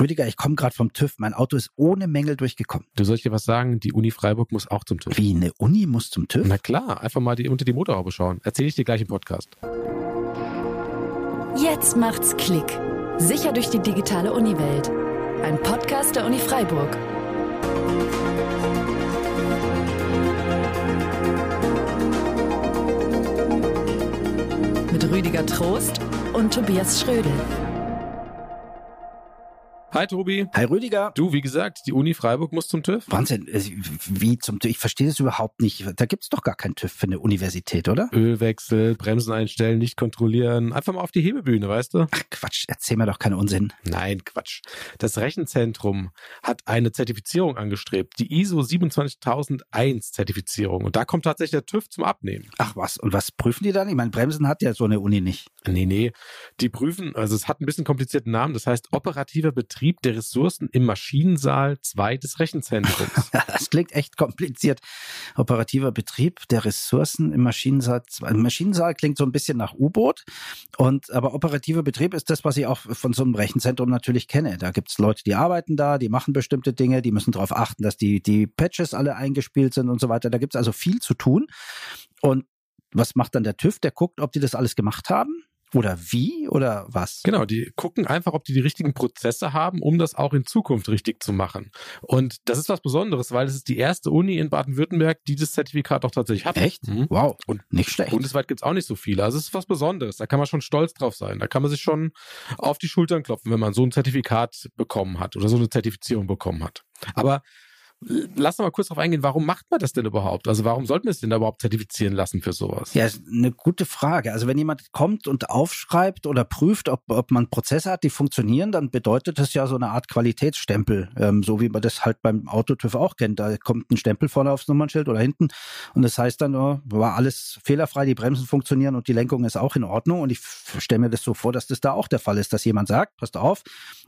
Rüdiger, ich komme gerade vom TÜV. Mein Auto ist ohne Mängel durchgekommen. Du soll ich dir was sagen? Die Uni Freiburg muss auch zum TÜV. Wie, eine Uni muss zum TÜV? Na klar, einfach mal die, unter die Motorhaube schauen. Erzähle ich dir gleich im Podcast. Jetzt macht's Klick. Sicher durch die digitale Uniwelt. Ein Podcast der Uni Freiburg. Mit Rüdiger Trost und Tobias Schrödel. Hi Tobi. Hi Rüdiger. Du, wie gesagt, die Uni Freiburg muss zum TÜV. Wahnsinn, äh, wie zum TÜV? Ich verstehe das überhaupt nicht. Da gibt's doch gar keinen TÜV für eine Universität, oder? Ölwechsel, Bremsen einstellen, nicht kontrollieren. Einfach mal auf die Hebebühne, weißt du? Ach Quatsch, erzähl mir doch keinen Unsinn. Nein, Quatsch. Das Rechenzentrum hat eine Zertifizierung angestrebt, die ISO 27001 Zertifizierung. Und da kommt tatsächlich der TÜV zum Abnehmen. Ach was, und was prüfen die dann? Ich meine, Bremsen hat ja so eine Uni nicht. Nee, nee. Die prüfen, also es hat ein bisschen komplizierten Namen, das heißt operativer Betrieb der Ressourcen im Maschinensaal 2 des Rechenzentrums. das klingt echt kompliziert. Operativer Betrieb der Ressourcen im Maschinensaal 2. Maschinensaal klingt so ein bisschen nach U-Boot. Und aber operativer Betrieb ist das, was ich auch von so einem Rechenzentrum natürlich kenne. Da gibt's Leute, die arbeiten da, die machen bestimmte Dinge, die müssen darauf achten, dass die, die Patches alle eingespielt sind und so weiter. Da gibt's also viel zu tun. Und was macht dann der TÜV? Der guckt, ob die das alles gemacht haben oder wie oder was? Genau, die gucken einfach, ob die die richtigen Prozesse haben, um das auch in Zukunft richtig zu machen. Und das ist was Besonderes, weil es ist die erste Uni in Baden-Württemberg, die das Zertifikat auch tatsächlich hat. Echt? Mhm. Wow. Und nicht schlecht. Bundesweit gibt's auch nicht so viele. Also es ist was Besonderes. Da kann man schon stolz drauf sein. Da kann man sich schon auf die Schultern klopfen, wenn man so ein Zertifikat bekommen hat oder so eine Zertifizierung bekommen hat. Aber Lass uns mal kurz darauf eingehen, warum macht man das denn überhaupt? Also warum sollten wir es denn da überhaupt zertifizieren lassen für sowas? Ja, eine gute Frage. Also wenn jemand kommt und aufschreibt oder prüft, ob, ob man Prozesse hat, die funktionieren, dann bedeutet das ja so eine Art Qualitätsstempel, ähm, so wie man das halt beim Autotüv auch kennt. Da kommt ein Stempel vorne aufs Nummernschild oder hinten und das heißt dann, oh, war alles fehlerfrei, die Bremsen funktionieren und die Lenkung ist auch in Ordnung. Und ich stelle mir das so vor, dass das da auch der Fall ist, dass jemand sagt, passt auf,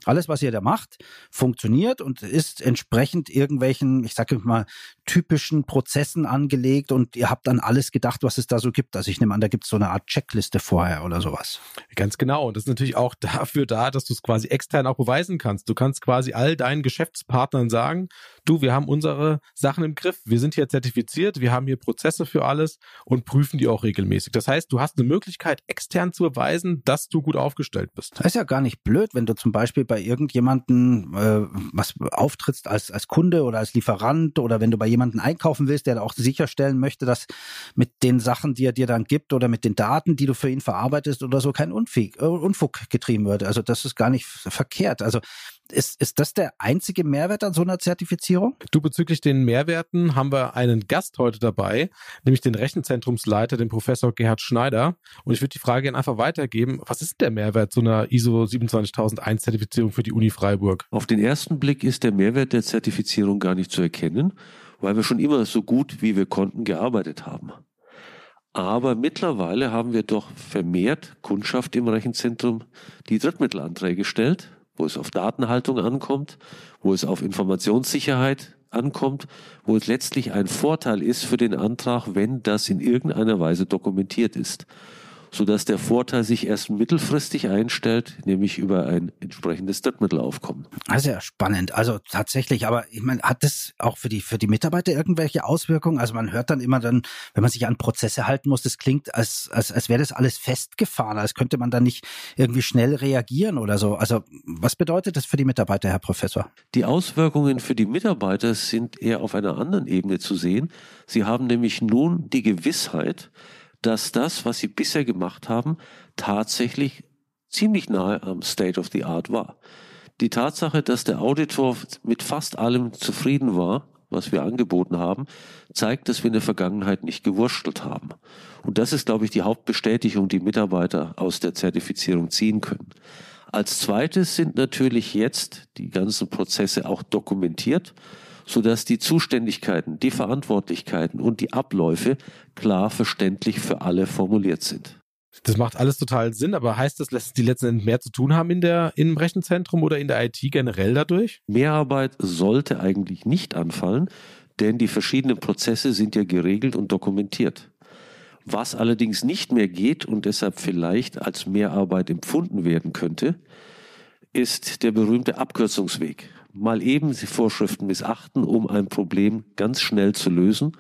alles, was ihr da macht, funktioniert und ist entsprechend irgendwelchen irgendwelchen, ich sage mal, typischen Prozessen angelegt und ihr habt dann alles gedacht, was es da so gibt. Also ich nehme an, da gibt es so eine Art Checkliste vorher oder sowas. Ganz genau. Und das ist natürlich auch dafür da, dass du es quasi extern auch beweisen kannst. Du kannst quasi all deinen Geschäftspartnern sagen, du, wir haben unsere Sachen im Griff, wir sind hier zertifiziert, wir haben hier Prozesse für alles und prüfen die auch regelmäßig. Das heißt, du hast eine Möglichkeit, extern zu beweisen, dass du gut aufgestellt bist. Das ist ja gar nicht blöd, wenn du zum Beispiel bei irgendjemanden äh, was auftrittst als, als Kunde oder als Lieferant oder wenn du bei jemanden einkaufen willst, der auch sicherstellen möchte, dass mit den Sachen, die er dir dann gibt oder mit den Daten, die du für ihn verarbeitest oder so, kein äh, Unfug getrieben wird. Also das ist gar nicht verkehrt. Also ist, ist das der einzige Mehrwert an so einer Zertifizierung? Du, bezüglich den Mehrwerten haben wir einen Gast heute dabei, nämlich den Rechenzentrumsleiter, den Professor Gerhard Schneider. Und ich würde die Frage einfach weitergeben. Was ist der Mehrwert so einer ISO 27001 Zertifizierung für die Uni Freiburg? Auf den ersten Blick ist der Mehrwert der Zertifizierung gar nicht zu erkennen, weil wir schon immer so gut wie wir konnten gearbeitet haben. Aber mittlerweile haben wir doch vermehrt Kundschaft im Rechenzentrum, die Drittmittelanträge stellt wo es auf Datenhaltung ankommt, wo es auf Informationssicherheit ankommt, wo es letztlich ein Vorteil ist für den Antrag, wenn das in irgendeiner Weise dokumentiert ist sodass der Vorteil sich erst mittelfristig einstellt, nämlich über ein entsprechendes Drittmittelaufkommen. Also ja spannend. Also tatsächlich, aber ich meine, hat das auch für die für die Mitarbeiter irgendwelche Auswirkungen? Also man hört dann immer dann, wenn man sich an Prozesse halten muss, das klingt, als als, als wäre das alles festgefahren, als könnte man da nicht irgendwie schnell reagieren oder so. Also was bedeutet das für die Mitarbeiter, Herr Professor? Die Auswirkungen für die Mitarbeiter sind eher auf einer anderen Ebene zu sehen. Sie haben nämlich nun die Gewissheit, dass das, was sie bisher gemacht haben, tatsächlich ziemlich nahe am State of the Art war. Die Tatsache, dass der Auditor mit fast allem zufrieden war, was wir angeboten haben, zeigt, dass wir in der Vergangenheit nicht gewurschtelt haben. Und das ist, glaube ich, die Hauptbestätigung, die Mitarbeiter aus der Zertifizierung ziehen können. Als zweites sind natürlich jetzt die ganzen Prozesse auch dokumentiert sodass die Zuständigkeiten, die Verantwortlichkeiten und die Abläufe klar verständlich für alle formuliert sind. Das macht alles total Sinn, aber heißt das, dass die letzten Endes mehr zu tun haben in der, im Rechenzentrum oder in der IT generell dadurch? Mehrarbeit sollte eigentlich nicht anfallen, denn die verschiedenen Prozesse sind ja geregelt und dokumentiert. Was allerdings nicht mehr geht und deshalb vielleicht als Mehrarbeit empfunden werden könnte, ist der berühmte Abkürzungsweg. Mal eben die Vorschriften missachten, um ein Problem ganz schnell zu lösen,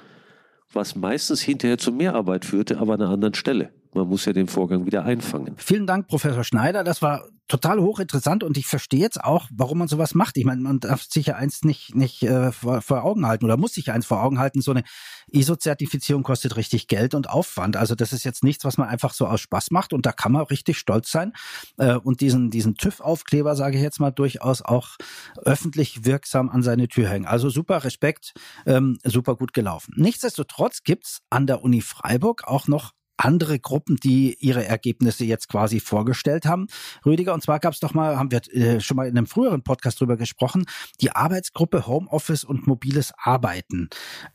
was meistens hinterher zu Mehrarbeit führte, aber an einer anderen Stelle. Man muss ja den Vorgang wieder einfangen. Vielen Dank, Professor Schneider. Das war total hochinteressant und ich verstehe jetzt auch, warum man sowas macht. Ich meine, man darf sich ja eins nicht, nicht äh, vor, vor Augen halten oder muss sich eins vor Augen halten. So eine ISO-Zertifizierung kostet richtig Geld und Aufwand. Also das ist jetzt nichts, was man einfach so aus Spaß macht und da kann man richtig stolz sein äh, und diesen, diesen TÜV-Aufkleber, sage ich jetzt mal, durchaus auch öffentlich wirksam an seine Tür hängen. Also super Respekt, ähm, super gut gelaufen. Nichtsdestotrotz gibt's an der Uni Freiburg auch noch andere Gruppen, die ihre Ergebnisse jetzt quasi vorgestellt haben. Rüdiger, und zwar gab es doch mal, haben wir äh, schon mal in einem früheren Podcast drüber gesprochen, die Arbeitsgruppe Homeoffice und mobiles Arbeiten.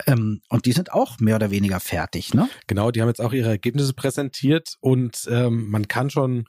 Ähm, und die sind auch mehr oder weniger fertig, ne? Genau, die haben jetzt auch ihre Ergebnisse präsentiert und ähm, man kann schon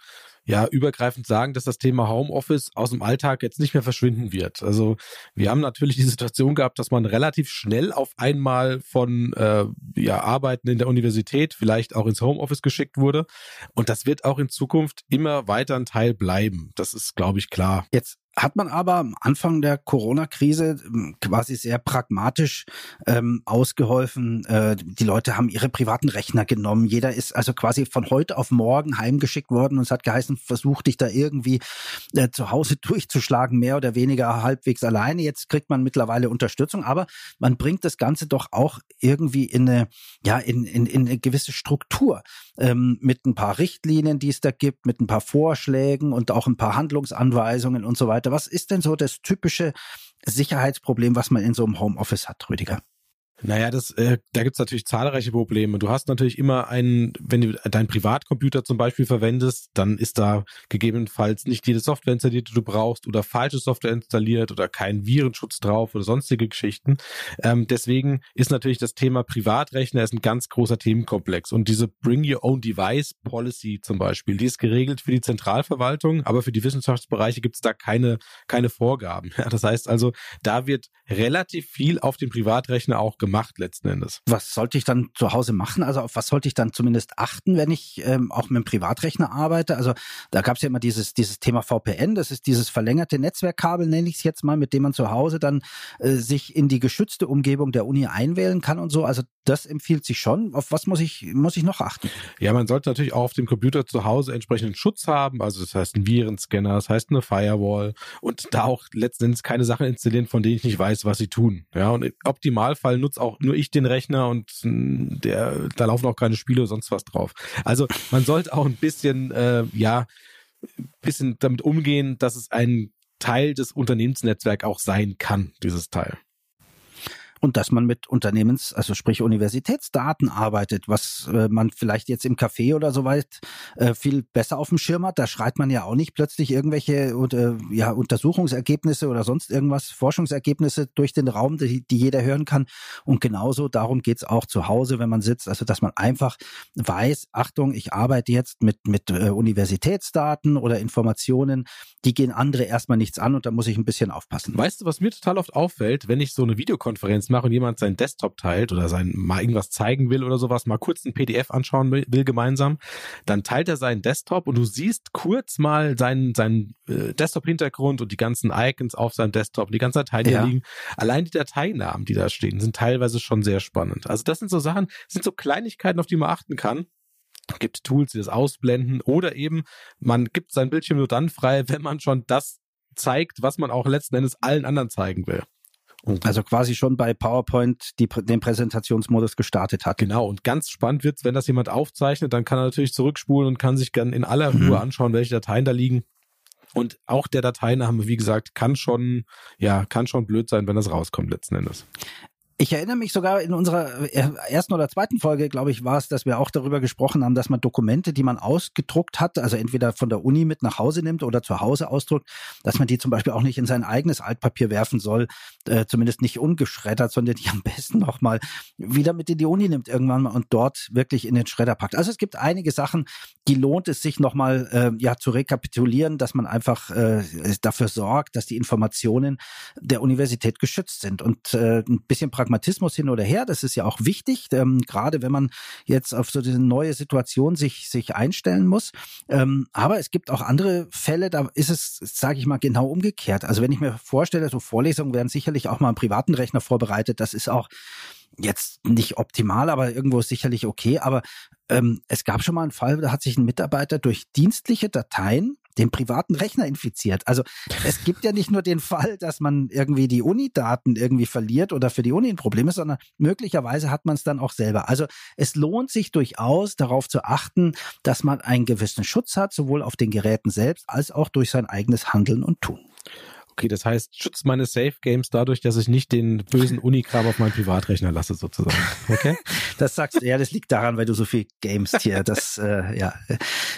ja übergreifend sagen, dass das Thema Homeoffice aus dem Alltag jetzt nicht mehr verschwinden wird. Also wir haben natürlich die Situation gehabt, dass man relativ schnell auf einmal von äh, ja, Arbeiten in der Universität vielleicht auch ins Homeoffice geschickt wurde. Und das wird auch in Zukunft immer weiter ein Teil bleiben. Das ist, glaube ich, klar. Jetzt hat man aber am Anfang der Corona-Krise ähm, quasi sehr pragmatisch ähm, ausgeholfen. Äh, die Leute haben ihre privaten Rechner genommen. Jeder ist also quasi von heute auf morgen heimgeschickt worden und es hat geheißen, versuch dich da irgendwie äh, zu Hause durchzuschlagen, mehr oder weniger halbwegs alleine. Jetzt kriegt man mittlerweile Unterstützung, aber man bringt das Ganze doch auch irgendwie in eine, ja, in, in, in eine gewisse Struktur ähm, mit ein paar Richtlinien, die es da gibt, mit ein paar Vorschlägen und auch ein paar Handlungsanweisungen und so weiter weiter. Was ist denn so das typische Sicherheitsproblem, was man in so einem Homeoffice hat, Rüdiger? Naja, das, äh, da gibt's natürlich zahlreiche Probleme. Du hast natürlich immer einen, wenn du deinen Privatcomputer zum Beispiel verwendest, dann ist da gegebenenfalls nicht jede Software installiert, die du brauchst, oder falsche Software installiert oder kein Virenschutz drauf oder sonstige Geschichten. Ähm, deswegen ist natürlich das Thema Privatrechner ist ein ganz großer Themenkomplex. Und diese Bring Your Own Device Policy zum Beispiel, die ist geregelt für die Zentralverwaltung, aber für die Wissenschaftsbereiche gibt's da keine, keine Vorgaben. Ja, das heißt also, da wird relativ viel auf den Privatrechner auch gemacht gemacht letzten Endes. Was sollte ich dann zu Hause machen? Also auf was sollte ich dann zumindest achten, wenn ich ähm, auch mit dem Privatrechner arbeite? Also da gab es ja immer dieses, dieses Thema VPN, das ist dieses verlängerte Netzwerkkabel, nenne ich es jetzt mal, mit dem man zu Hause dann äh, sich in die geschützte Umgebung der Uni einwählen kann und so. Also das empfiehlt sich schon. Auf was muss ich, muss ich noch achten? Ja, man sollte natürlich auch auf dem Computer zu Hause entsprechenden Schutz haben. Also das heißt ein Virenscanner, das heißt eine Firewall und da auch letzten Endes keine Sachen installieren, von denen ich nicht weiß, was sie tun. Ja, und im Optimalfall nutzt auch nur ich den Rechner und hm, der, da laufen auch keine Spiele oder sonst was drauf. Also man sollte auch ein bisschen, äh, ja, bisschen damit umgehen, dass es ein Teil des Unternehmensnetzwerks auch sein kann, dieses Teil und dass man mit Unternehmens, also sprich Universitätsdaten arbeitet, was äh, man vielleicht jetzt im Café oder so weit äh, viel besser auf dem Schirm hat. Da schreit man ja auch nicht plötzlich irgendwelche äh, ja, Untersuchungsergebnisse oder sonst irgendwas, Forschungsergebnisse durch den Raum, die, die jeder hören kann. Und genauso darum geht's auch zu Hause, wenn man sitzt, also dass man einfach weiß, Achtung, ich arbeite jetzt mit, mit äh, Universitätsdaten oder Informationen, die gehen andere erstmal nichts an und da muss ich ein bisschen aufpassen. Weißt du, was mir total oft auffällt, wenn ich so eine Videokonferenz mache und jemand seinen Desktop teilt oder sein mal irgendwas zeigen will oder sowas, mal kurz ein PDF anschauen will, will gemeinsam, dann teilt er seinen Desktop und du siehst kurz mal seinen, seinen äh, Desktop-Hintergrund und die ganzen Icons auf seinem Desktop, die ganzen Dateien, die ja. da liegen. Allein die Dateinamen, die da stehen, sind teilweise schon sehr spannend. Also das sind so Sachen, sind so Kleinigkeiten, auf die man achten kann gibt Tools, die das ausblenden oder eben man gibt sein Bildschirm nur dann frei, wenn man schon das zeigt, was man auch letzten Endes allen anderen zeigen will. Also quasi schon bei PowerPoint die, den Präsentationsmodus gestartet hat. Genau, und ganz spannend wird's, wenn das jemand aufzeichnet, dann kann er natürlich zurückspulen und kann sich dann in aller Ruhe mhm. anschauen, welche Dateien da liegen. Und auch der Dateiname, wie gesagt, kann schon, ja, kann schon blöd sein, wenn das rauskommt letzten Endes. Ich erinnere mich sogar in unserer äh, ersten oder zweiten Folge, glaube ich, war es, dass wir auch darüber gesprochen haben, dass man Dokumente, die man ausgedruckt hat, also entweder von der Uni mit nach Hause nimmt oder zu Hause ausdruckt, dass man die zum Beispiel auch nicht in sein eigenes Altpapier werfen soll, äh, zumindest nicht ungeschreddert, sondern die am besten nochmal wieder mit in die Uni nimmt irgendwann mal und dort wirklich in den Schredder packt. Also es gibt einige Sachen, die lohnt es sich nochmal äh, ja, zu rekapitulieren, dass man einfach äh, dafür sorgt, dass die Informationen der Universität geschützt sind und äh, ein bisschen pragmatisch Pragmatismus hin oder her, das ist ja auch wichtig, ähm, gerade wenn man jetzt auf so diese neue Situation sich, sich einstellen muss. Ähm, aber es gibt auch andere Fälle, da ist es, sage ich mal, genau umgekehrt. Also wenn ich mir vorstelle, so Vorlesungen werden sicherlich auch mal am privaten Rechner vorbereitet, das ist auch jetzt nicht optimal, aber irgendwo sicherlich okay. Aber ähm, es gab schon mal einen Fall, da hat sich ein Mitarbeiter durch dienstliche Dateien den privaten Rechner infiziert. Also es gibt ja nicht nur den Fall, dass man irgendwie die Uni-Daten irgendwie verliert oder für die Uni ein Problem ist, sondern möglicherweise hat man es dann auch selber. Also es lohnt sich durchaus darauf zu achten, dass man einen gewissen Schutz hat, sowohl auf den Geräten selbst als auch durch sein eigenes Handeln und Tun. Okay, das heißt, schützt meine Safe Games dadurch, dass ich nicht den bösen Unikram auf meinen Privatrechner lasse, sozusagen. Okay? Das sagst du, ja, das liegt daran, weil du so viel gamest hier. Das, äh, ja,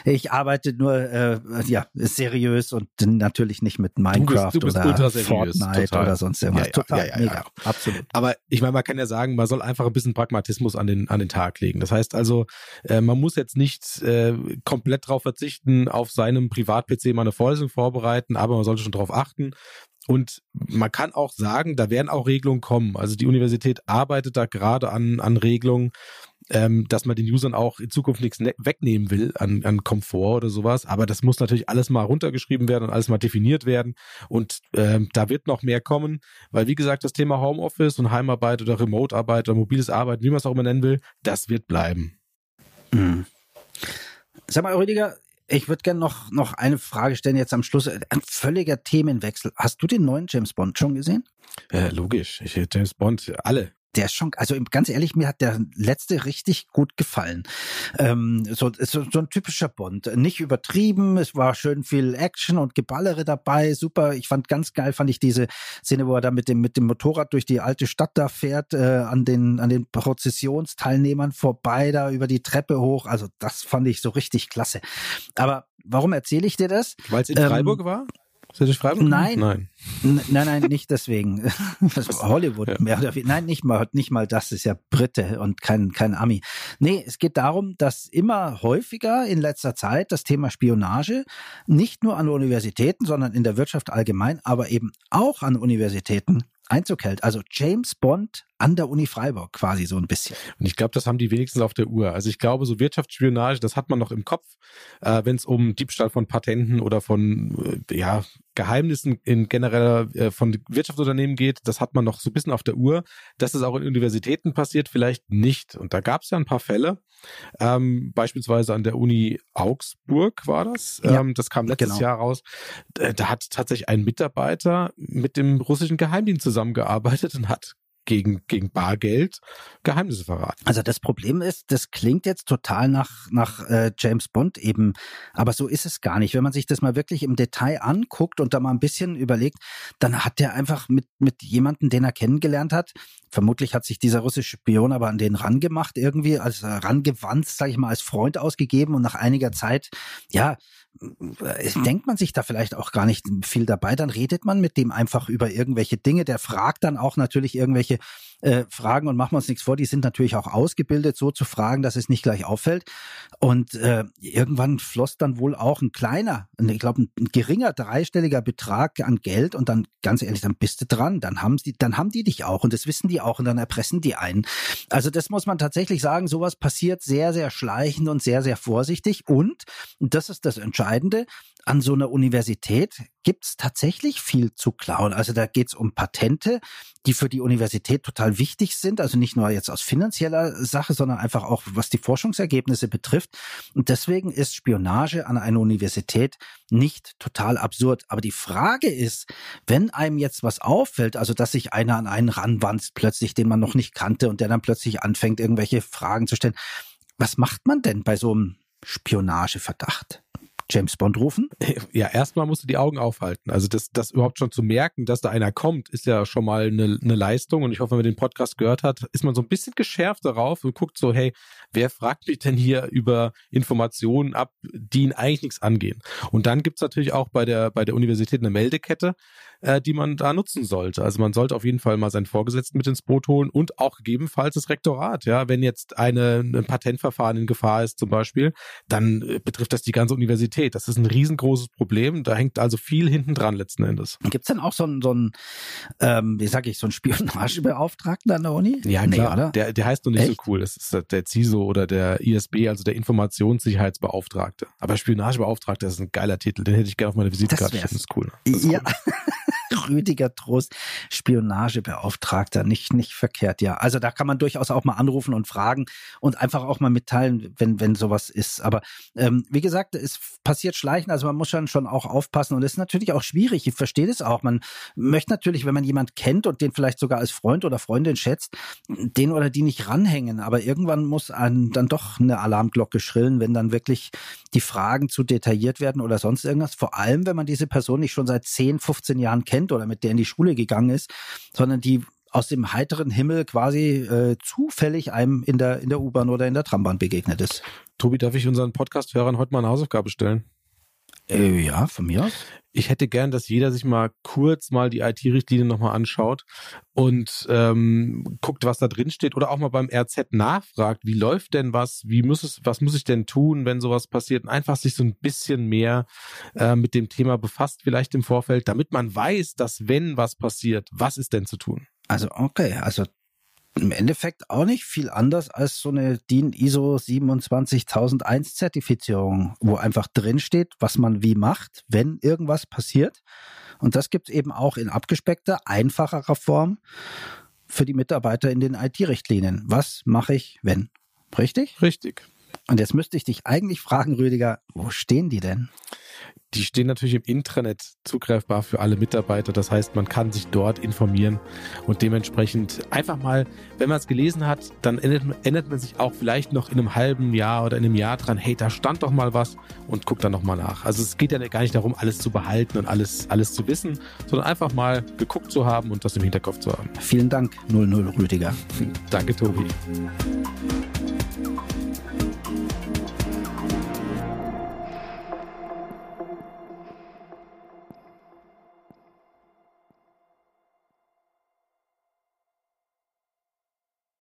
ich arbeite nur, äh, ja, seriös und natürlich nicht mit Minecraft du bist, du bist oder Fortnite total. oder sonst irgendwas. Ja, ja, total, ja, mega, absolut. Aber ich meine, man kann ja sagen, man soll einfach ein bisschen Pragmatismus an den, an den Tag legen. Das heißt also, äh, man muss jetzt nicht äh, komplett darauf verzichten, auf seinem Privat-PC mal eine Vorlesung vorbereiten, aber man sollte schon darauf achten, und man kann auch sagen, da werden auch Regelungen kommen. Also die Universität arbeitet da gerade an, an Regelungen, ähm, dass man den Usern auch in Zukunft nichts ne wegnehmen will an, an Komfort oder sowas. Aber das muss natürlich alles mal runtergeschrieben werden und alles mal definiert werden. Und ähm, da wird noch mehr kommen, weil wie gesagt, das Thema Homeoffice und Heimarbeit oder Remote-Arbeit oder mobiles Arbeiten, wie man es auch immer nennen will, das wird bleiben. Mhm. Sag mal, Rüdiger, ich würde gerne noch, noch eine Frage stellen jetzt am Schluss. Ein völliger Themenwechsel. Hast du den neuen James Bond schon gesehen? Äh, logisch. Ich, James Bond, alle der ist schon, also ganz ehrlich, mir hat der letzte richtig gut gefallen. Ähm, so, so, so ein typischer Bond. Nicht übertrieben, es war schön viel Action und Geballere dabei, super. Ich fand ganz geil, fand ich diese Szene, wo er da mit dem, mit dem Motorrad durch die alte Stadt da fährt, äh, an den, an den Prozessionsteilnehmern vorbei, da über die Treppe hoch. Also das fand ich so richtig klasse. Aber warum erzähle ich dir das? Weil es in Freiburg ähm, war? Ist das Freiburg? Nein. Nein. Nein, nein, nicht deswegen. Hollywood ja. mehr oder weniger. Nein, nicht mal, nicht mal das ist ja Brite und kein, kein Ami. Nee, es geht darum, dass immer häufiger in letzter Zeit das Thema Spionage nicht nur an Universitäten, sondern in der Wirtschaft allgemein, aber eben auch an Universitäten Einzug hält. Also James Bond an der Uni Freiburg quasi so ein bisschen. Und ich glaube, das haben die wenigstens auf der Uhr. Also ich glaube, so Wirtschaftsspionage, das hat man noch im Kopf, äh, wenn es um Diebstahl von Patenten oder von äh, ja, Geheimnissen in generell äh, von Wirtschaftsunternehmen geht. Das hat man noch so ein bisschen auf der Uhr. Dass es auch in Universitäten passiert, vielleicht nicht. Und da gab es ja ein paar Fälle. Ähm, beispielsweise an der Uni Augsburg war das. Ja, ähm, das kam letztes genau. Jahr raus. Da hat tatsächlich ein Mitarbeiter mit dem russischen Geheimdienst zusammengearbeitet und hat gegen, gegen Bargeld Geheimnisse verraten. Also das Problem ist, das klingt jetzt total nach, nach äh, James Bond eben, aber so ist es gar nicht. Wenn man sich das mal wirklich im Detail anguckt und da mal ein bisschen überlegt, dann hat der einfach mit, mit jemandem, den er kennengelernt hat, vermutlich hat sich dieser russische Spion aber an den rangemacht irgendwie, als rangewandt, sage ich mal, als Freund ausgegeben und nach einiger Zeit, ja, denkt man sich da vielleicht auch gar nicht viel dabei, dann redet man mit dem einfach über irgendwelche Dinge. Der fragt dann auch natürlich irgendwelche äh, Fragen und machen wir uns nichts vor, die sind natürlich auch ausgebildet, so zu fragen, dass es nicht gleich auffällt. Und äh, irgendwann floss dann wohl auch ein kleiner, ich glaube ein, ein, geringer dreistelliger Betrag an Geld und dann ganz ehrlich, dann bist du dran, dann haben sie, dann haben die dich auch und das wissen die auch und dann erpressen die einen. Also das muss man tatsächlich sagen, sowas passiert sehr, sehr schleichend und sehr, sehr vorsichtig und, und das ist das Entscheidende, an so einer Universität gibt es tatsächlich viel zu klauen. Also da geht es um Patente, die für die Universität total wichtig sind. Also nicht nur jetzt aus finanzieller Sache, sondern einfach auch was die Forschungsergebnisse betrifft. Und deswegen ist Spionage an einer Universität nicht total absurd. Aber die Frage ist, wenn einem jetzt was auffällt, also dass sich einer an einen ranwanzt plötzlich, den man noch nicht kannte und der dann plötzlich anfängt, irgendwelche Fragen zu stellen. Was macht man denn bei so einem Spionageverdacht? James Bond rufen? Ja, erstmal musst du die Augen aufhalten. Also das, das überhaupt schon zu merken, dass da einer kommt, ist ja schon mal eine, eine Leistung. Und ich hoffe, wenn man den Podcast gehört hat, ist man so ein bisschen geschärft darauf und guckt so, hey, wer fragt mich denn hier über Informationen ab, die ihn eigentlich nichts angehen? Und dann gibt's natürlich auch bei der, bei der Universität eine Meldekette, äh, die man da nutzen sollte. Also man sollte auf jeden Fall mal seinen Vorgesetzten mit ins Boot holen und auch gegebenenfalls das Rektorat. Ja, wenn jetzt eine, ein Patentverfahren in Gefahr ist zum Beispiel, dann äh, betrifft das die ganze Universität Qualität. Das ist ein riesengroßes Problem. Da hängt also viel hinten dran letzten Endes. Gibt es denn auch so einen, so einen ähm, wie sage ich, so einen Spionagebeauftragten an der Uni? Ja, Nee, klar. oder? Der, der heißt noch nicht Echt? so cool. Das ist der CISO oder der ISB, also der Informationssicherheitsbeauftragte. Aber Spionagebeauftragter ist ein geiler Titel. Den hätte ich gerne auf meiner Visitkarte. wär's. stehen. Das ist cool. Das ist Ja. Rüdiger Trost, Spionagebeauftragter, nicht, nicht verkehrt, ja. Also da kann man durchaus auch mal anrufen und fragen und einfach auch mal mitteilen, wenn, wenn sowas ist. Aber ähm, wie gesagt, es passiert schleichen, also man muss schon, schon auch aufpassen und es ist natürlich auch schwierig. Ich verstehe das auch. Man möchte natürlich, wenn man jemand kennt und den vielleicht sogar als Freund oder Freundin schätzt, den oder die nicht ranhängen. Aber irgendwann muss einem dann doch eine Alarmglocke schrillen, wenn dann wirklich die Fragen zu detailliert werden oder sonst irgendwas. Vor allem, wenn man diese Person nicht schon seit 10, 15 Jahren kennt oder mit der in die Schule gegangen ist, sondern die aus dem heiteren Himmel quasi äh, zufällig einem in der, in der U-Bahn oder in der Trambahn begegnet ist. Tobi, darf ich unseren Podcast-Hörern heute mal eine Hausaufgabe stellen? Äh, ja, von mir aus. Ich hätte gern, dass jeder sich mal kurz mal die IT-Richtlinie nochmal anschaut und ähm, guckt, was da drin steht oder auch mal beim RZ nachfragt, wie läuft denn was, wie muss es, was muss ich denn tun, wenn sowas passiert und einfach sich so ein bisschen mehr äh, mit dem Thema befasst, vielleicht im Vorfeld, damit man weiß, dass wenn was passiert, was ist denn zu tun? Also, okay, also im Endeffekt auch nicht viel anders als so eine DIN ISO 27001 Zertifizierung, wo einfach drin steht, was man wie macht, wenn irgendwas passiert. Und das gibt es eben auch in abgespeckter, einfacherer Form für die Mitarbeiter in den IT-Richtlinien. Was mache ich, wenn? Richtig? Richtig. Und jetzt müsste ich dich eigentlich fragen, Rüdiger, wo stehen die denn? Die stehen natürlich im Intranet zugreifbar für alle Mitarbeiter. Das heißt, man kann sich dort informieren und dementsprechend einfach mal, wenn man es gelesen hat, dann erinnert, erinnert man sich auch vielleicht noch in einem halben Jahr oder in einem Jahr dran, hey, da stand doch mal was und guckt dann nochmal nach. Also es geht ja gar nicht darum, alles zu behalten und alles, alles zu wissen, sondern einfach mal geguckt zu haben und das im Hinterkopf zu haben. Vielen Dank, 00 Rüdiger. Danke, Tobi.